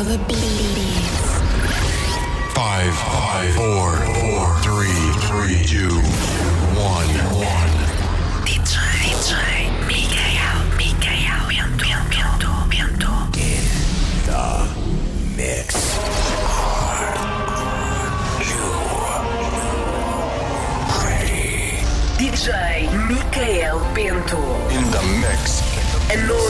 Feel the beats. Five, five, four, four, three, three, two, one, one. DJ, DJ, Micael, Micael, Bento, Bento, Bento. Mix. DJ Micael Bento. In the mix. A noite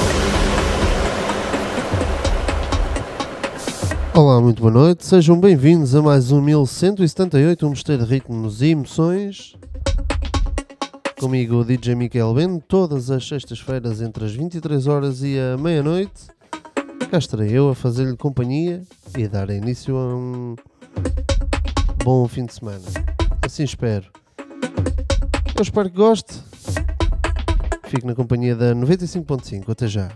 Olá, muito boa noite, sejam bem-vindos a mais um 1178, um mistério de ritmos e emoções. Comigo o DJ Miquel Ben, todas as sextas-feiras entre as 23 horas e a meia-noite. Cá estarei eu a fazer-lhe companhia e a dar início a um bom fim de semana. Assim espero. Eu espero que goste. Fique na companhia da 95.5. Até já.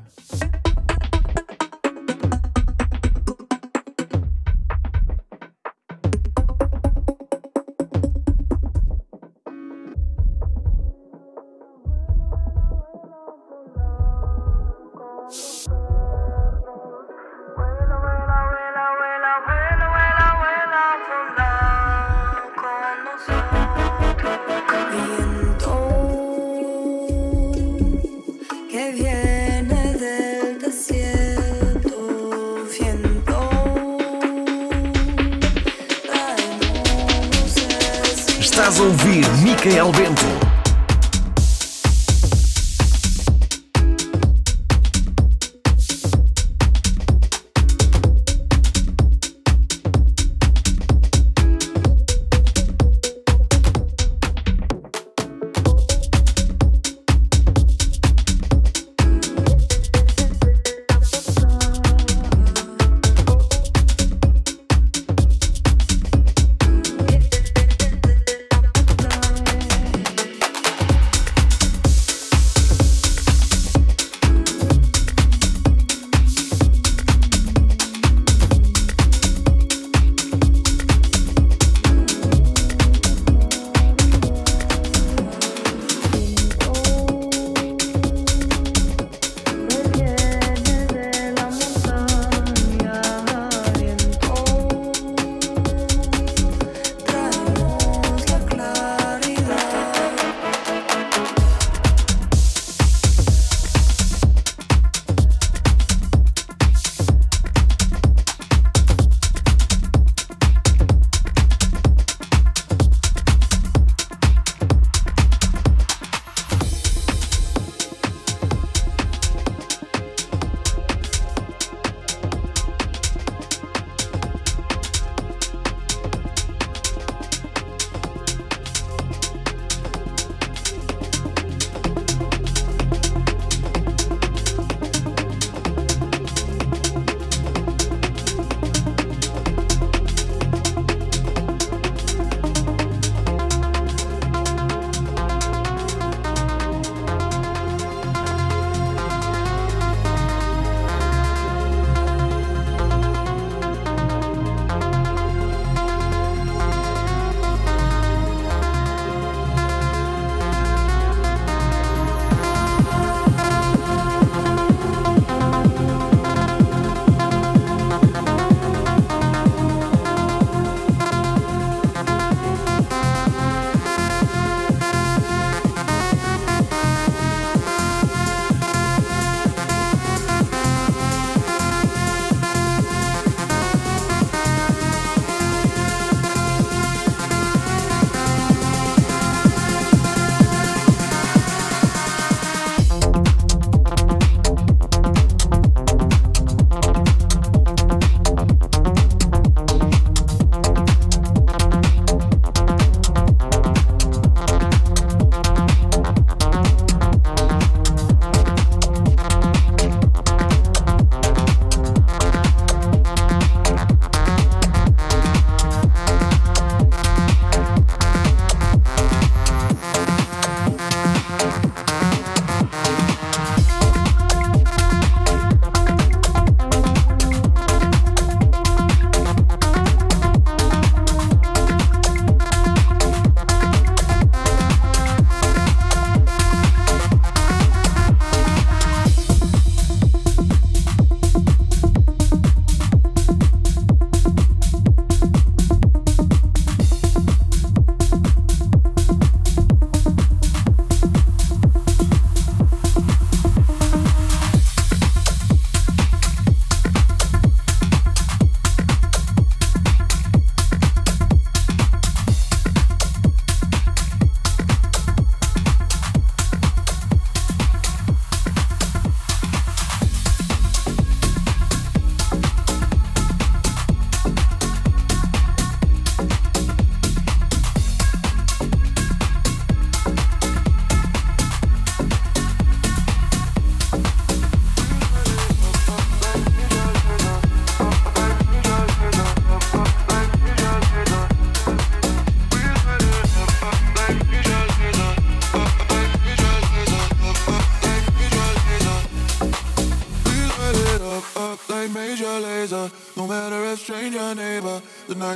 Quem Bento?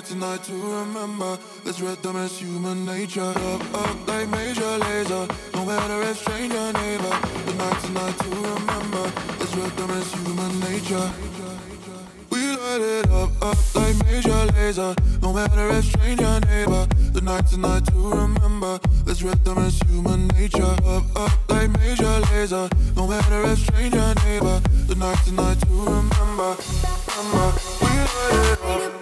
Tonight to remember. This rhythm is human nature. Up up like Major Lazer. No matter if stranger neighbor, the night tonight to remember. This rhythm is human nature. We light it up, up like Major Lazer. No matter if stranger neighbor, the night tonight to remember. This rhythm is human nature. Up, up like Major Lazer. No matter if stranger neighbor, the night tonight to remember. remember. We light it up.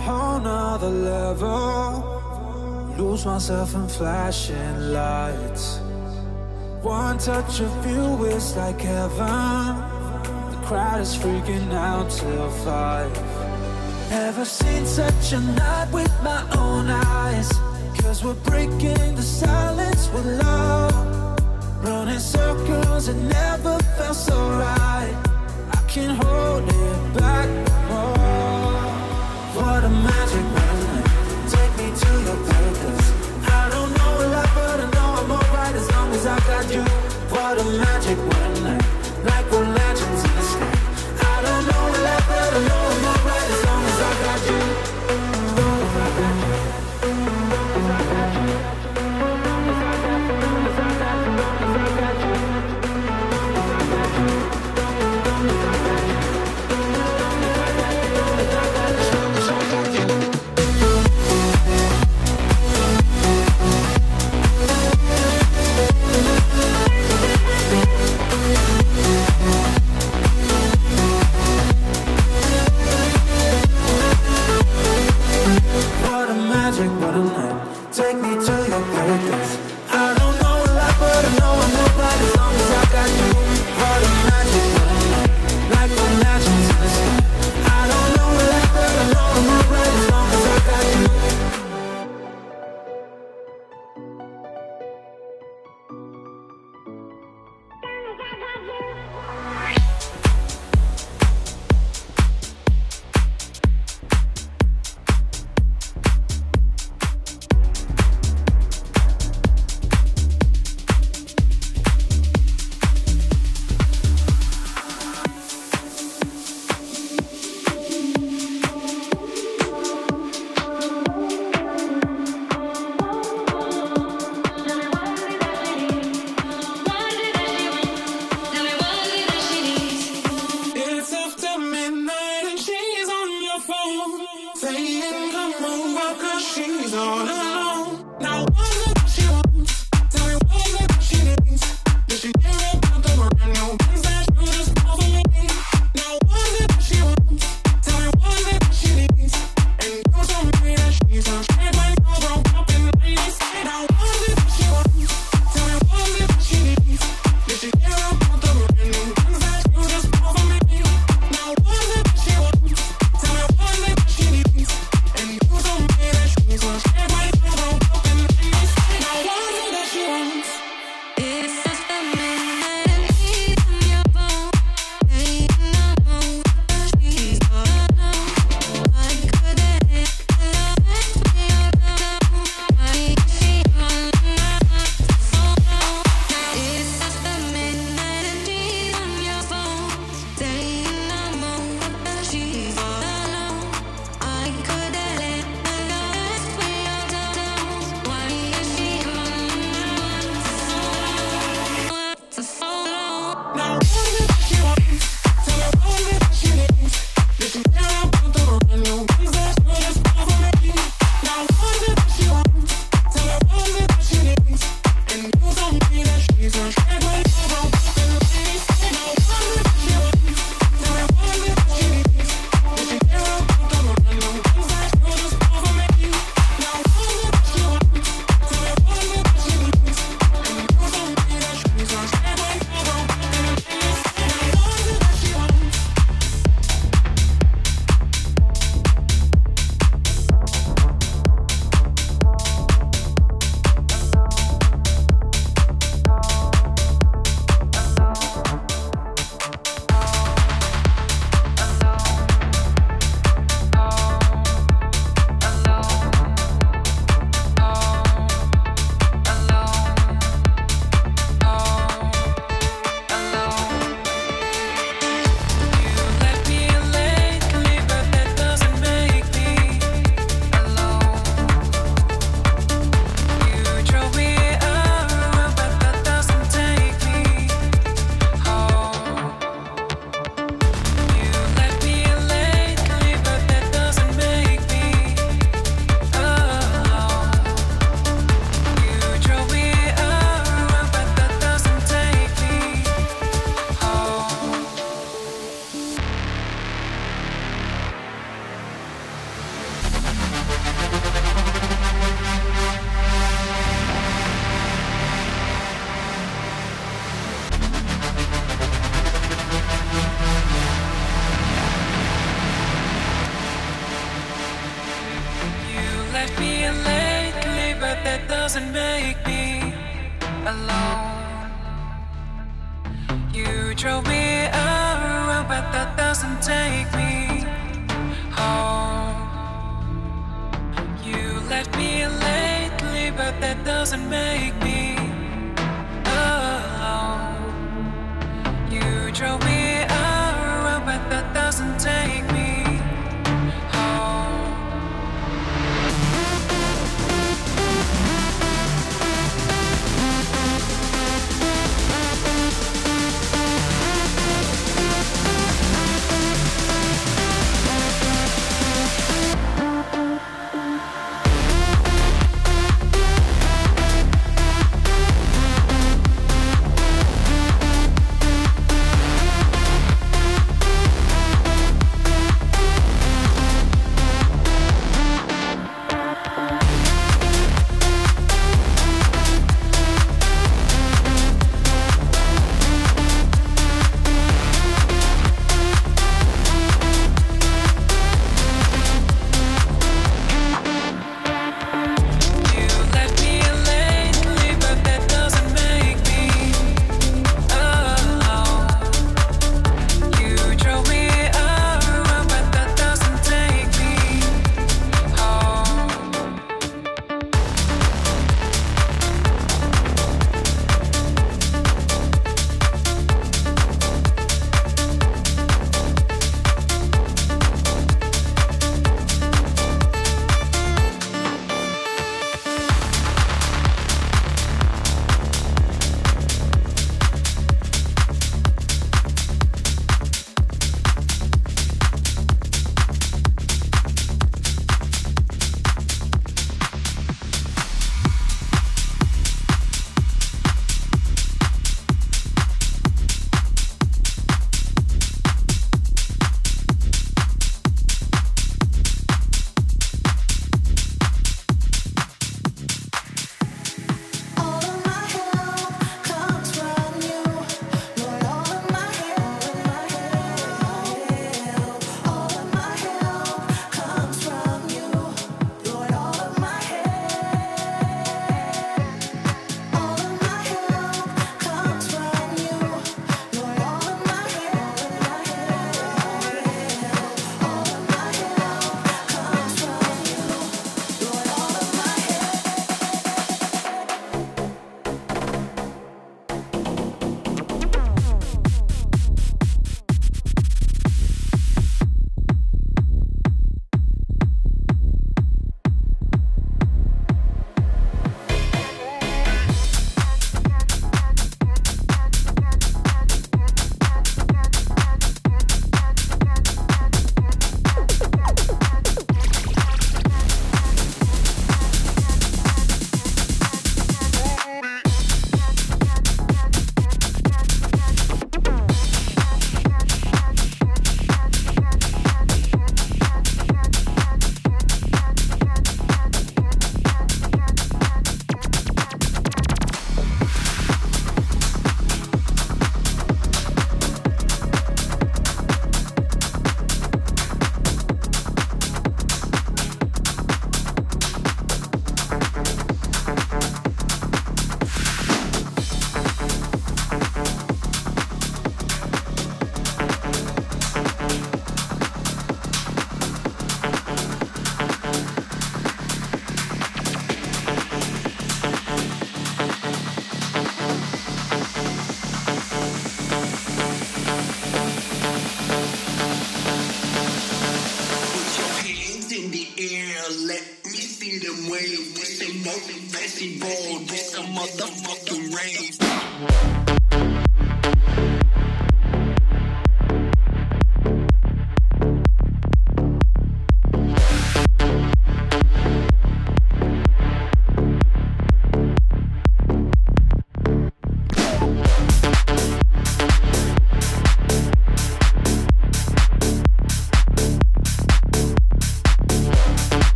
whole nother level. Lose myself in flashing lights. One touch of you is like heaven. The crowd is freaking out till five. Never seen such a night with my own eyes? Cause we're breaking the silence with love. Running circles, it never felt so right. I can't hold it back automatic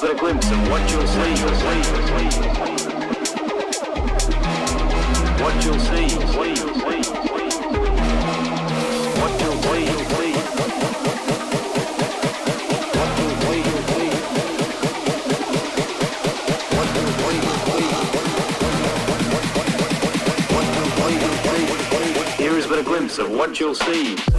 Here's a glimpse of what you'll see. What you'll see. What you'll see. What you'll see. Here is but a glimpse of what you'll see.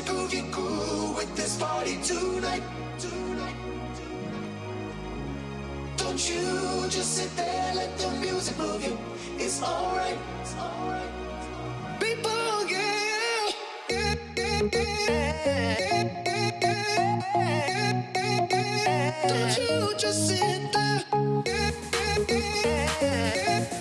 to go get cool with this party tonight. tonight. Don't you just sit there, let the music move you. It's alright. It's alright. People, yeah, yeah, yeah, yeah, yeah, Don't you just sit there. Yeah, yeah, yeah, yeah.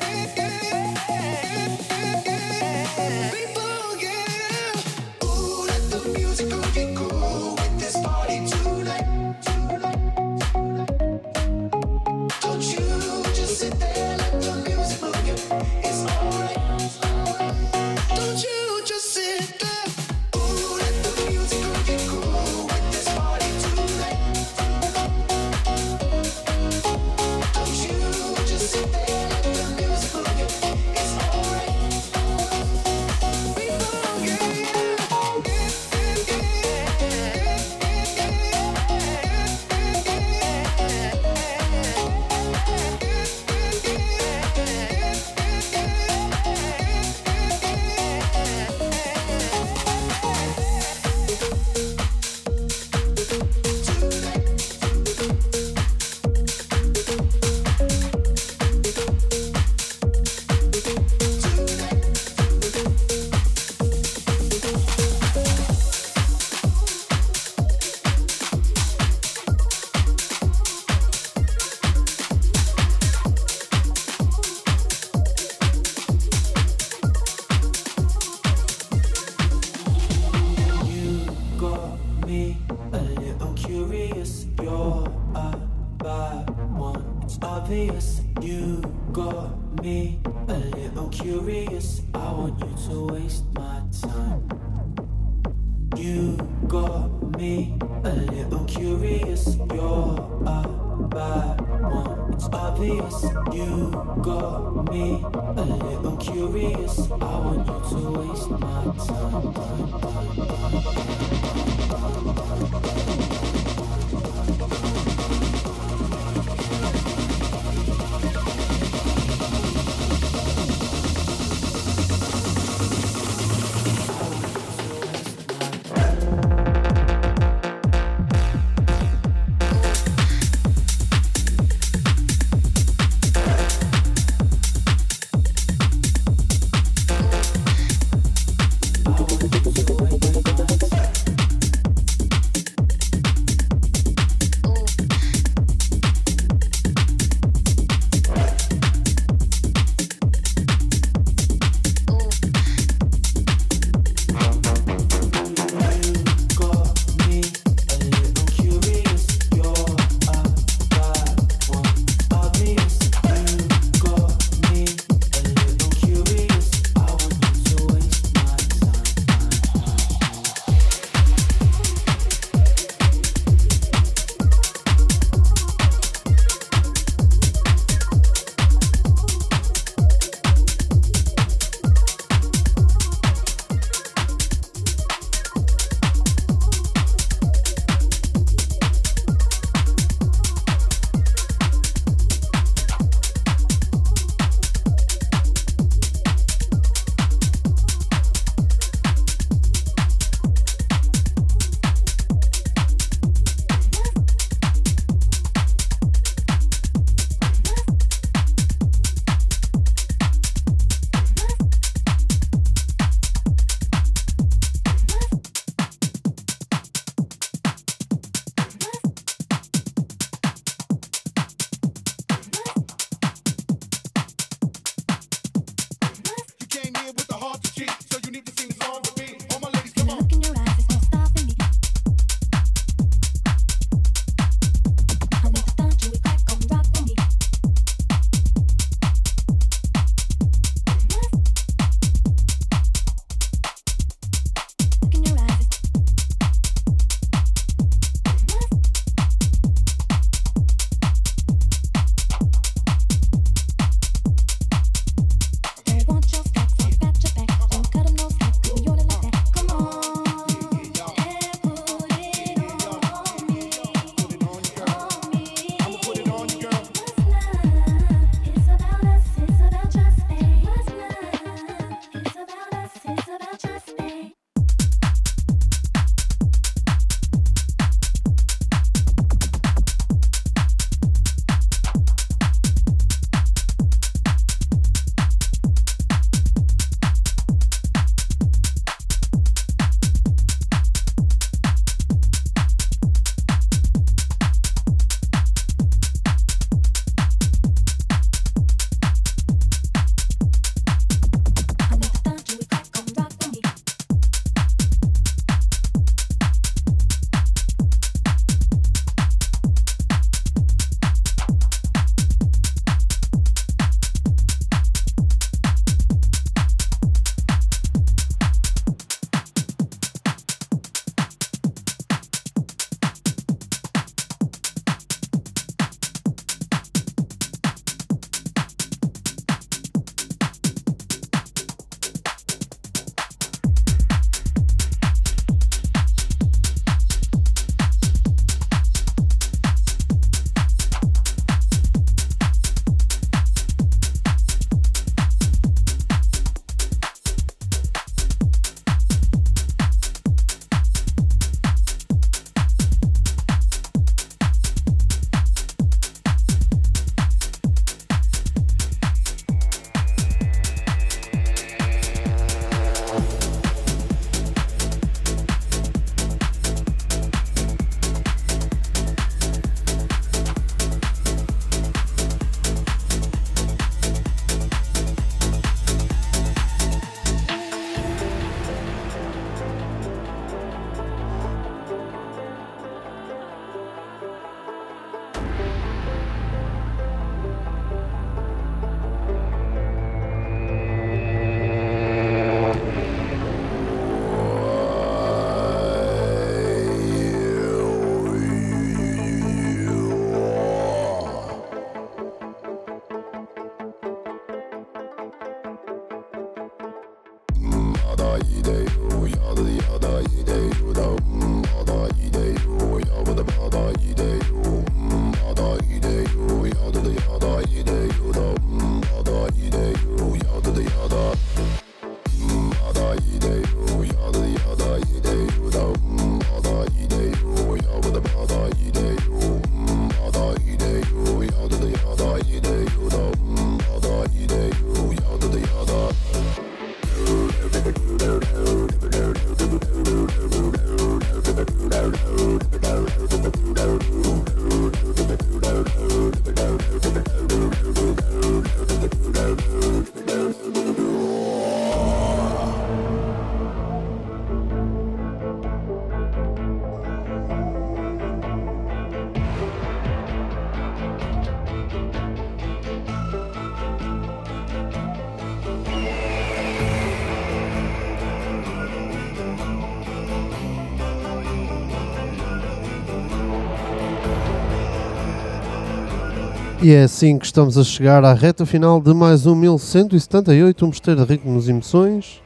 E é assim que estamos a chegar à reta final de mais um 1178, um mosteiro de ritmos e emoções.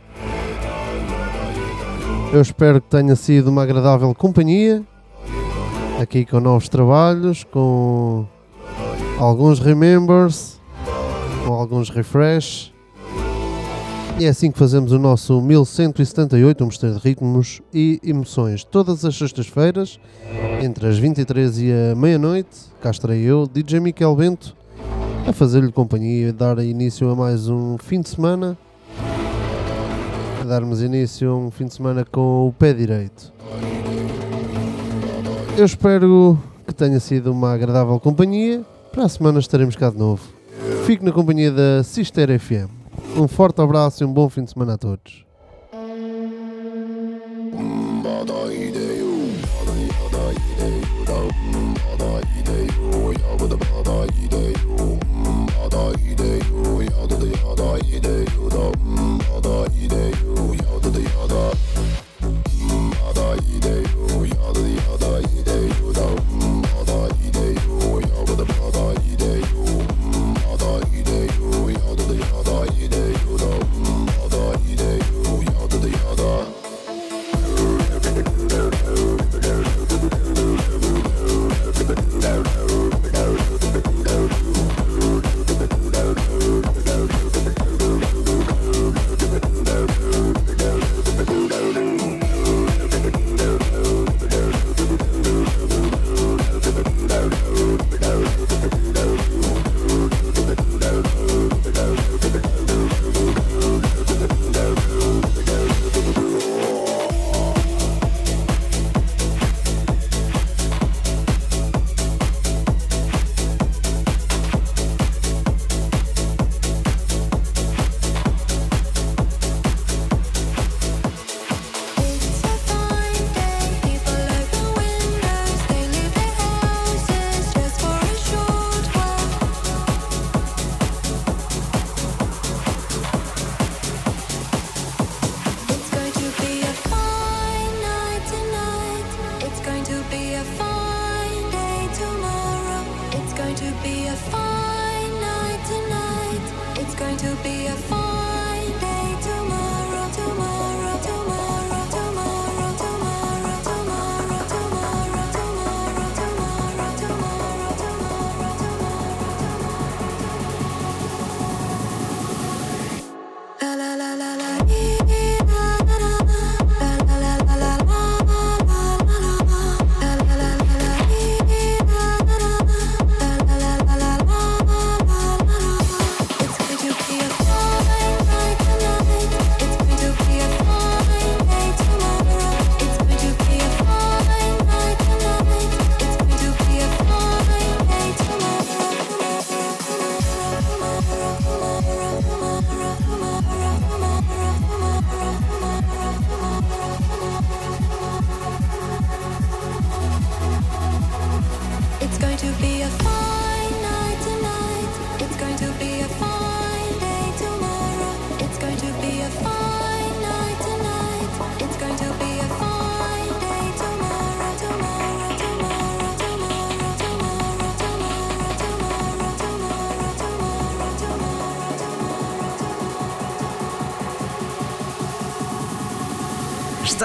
Eu espero que tenha sido uma agradável companhia, aqui com novos trabalhos, com alguns remembers, com alguns refresh. E é assim que fazemos o nosso 1178, um mosteiro de ritmos e emoções. Todas as sextas-feiras, entre as 23 e a meia-noite, cá estarei eu, DJ Miquel Bento, a fazer-lhe companhia e dar início a mais um fim de semana. A darmos início a um fim de semana com o pé direito. Eu espero que tenha sido uma agradável companhia. Para a semana estaremos cá de novo. Fique na companhia da Sister FM. Um forte abraço e um bom fim de semana a todos. It's